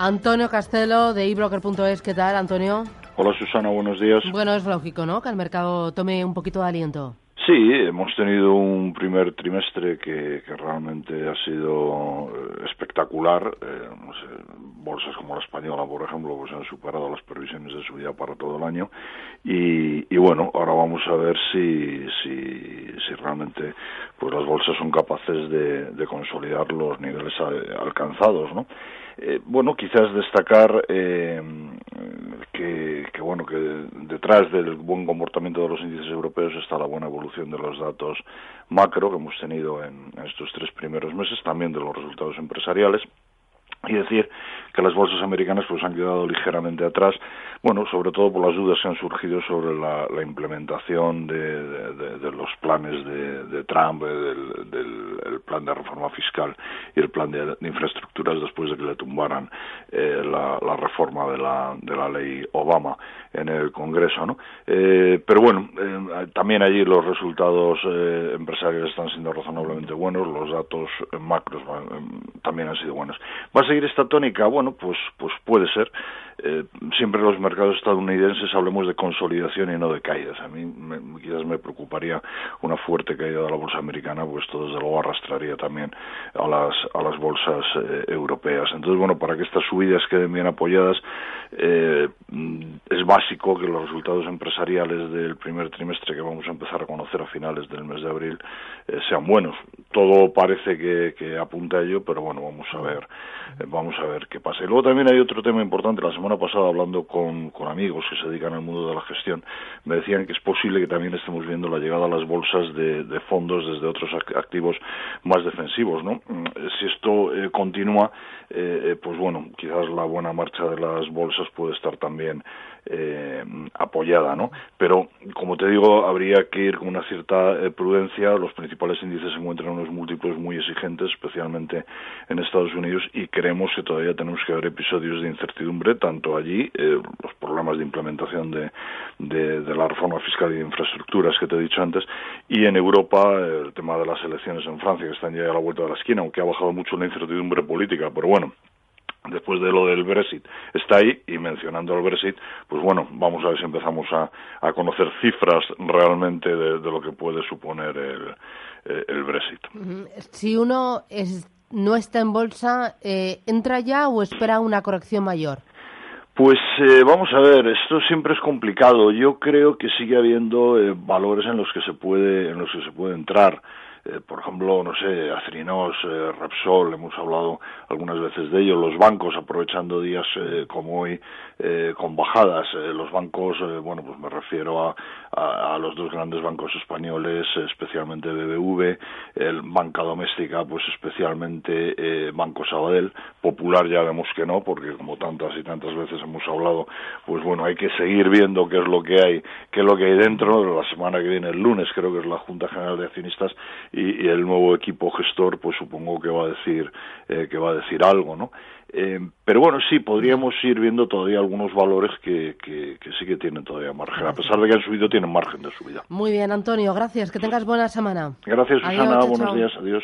Antonio Castelo de ebroker.es, ¿qué tal, Antonio? Hola Susana, buenos días. Bueno, es lógico, ¿no? Que el mercado tome un poquito de aliento. Sí, hemos tenido un primer trimestre que, realmente ha sido eh, espectacular. Eh, bolsas como la española, por ejemplo, pues han superado las previsiones de subida para todo el año. Y, bueno, ahora vamos a ver si, si, si realmente pues las bolsas son capaces de, consolidar los niveles alcanzados, ¿no? Eh, bueno, quizás destacar eh, que, bueno que detrás del buen comportamiento de los índices europeos está la buena evolución de los datos macro que hemos tenido en estos tres primeros meses, también de los resultados empresariales. Y decir que las bolsas americanas pues han quedado ligeramente atrás, bueno, sobre todo por las dudas que han surgido sobre la, implementación de, los planes de, Trump, del, plan de reforma fiscal y el plan de, infraestructuras después de que le tumbaran eh, la, reforma de la, de la ley Obama en el Congreso, ¿no? Eh, pero bueno, eh, también allí los resultados empresariales están siendo razonablemente buenos, los datos macros también han sido buenos seguir esta tónica? Bueno, pues, pues puede ser. Eh, siempre los mercados estadounidenses hablemos de consolidación y no de caídas. A mí quizás me preocuparía una fuerte caída de la bolsa americana, pues esto desde luego arrastraría también a las, a las bolsas eh, europeas. Entonces, bueno, para que estas subidas queden bien apoyadas, eh, es básico que los resultados empresariales del primer trimestre que vamos a empezar a conocer a finales del mes de abril sean buenos. Todo parece que, que apunta a ello, pero bueno, vamos a ver eh, vamos a ver qué pasa. Y luego también hay otro tema importante. La semana pasada, hablando con, con amigos que se dedican al mundo de la gestión, me decían que es posible que también estemos viendo la llegada a las bolsas de, de fondos desde otros activos más defensivos. ¿no? Mm, si esto eh, continúa, eh, pues bueno, quizás la buena marcha de las bolsas puede estar también eh, apoyada, ¿no? Pero, como te digo, habría que ir con una cierta eh, prudencia. Los principales índices se encuentran en unos múltiplos muy exigentes, especialmente en Estados Unidos, y creemos que todavía tenemos que ver episodios de incertidumbre, tanto allí, eh, los problemas de implementación de, de, la reforma fiscal y de infraestructuras que te he dicho antes, y en Europa, el tema de las elecciones en Francia, que están ya a la vuelta de la esquina, aunque ha bajado mucho la incertidumbre política, pero bueno, después de lo del Brexit está ahí y mencionando el Brexit, pues bueno, vamos a ver si empezamos a, a conocer cifras realmente de, lo que puede suponer el, eh, el Brexit. Si uno es, no está en bolsa, eh, ¿entra ya o espera una corrección mayor? Pues eh, vamos a ver, esto siempre es complicado. Yo creo que sigue habiendo valores en los que se puede, en los que se puede entrar. Eh, por ejemplo, no sé, Acrinos, eh, Repsol, hemos hablado algunas veces de ello, los bancos aprovechando días eh, como hoy con bajadas, los bancos, bueno, pues me refiero a, a, los dos grandes bancos españoles, especialmente BBV, el Banca Doméstica, pues especialmente Banco Sabadell, Popular ya vemos que no, porque como tantas y tantas veces hemos hablado, pues bueno, hay que seguir viendo qué es lo que hay, qué es lo que hay dentro, la semana que viene, el lunes, creo que es la Junta General de Accionistas, y, el nuevo equipo gestor pues supongo que va a decir eh, que va a decir algo no eh, pero bueno sí podríamos ir viendo todavía algunos valores que, que, sí que tienen todavía margen a pesar de que han subido tienen margen de subida. Muy bien Antonio gracias. Que tengas buena semana. Gracias Susana. buenos días. Adiós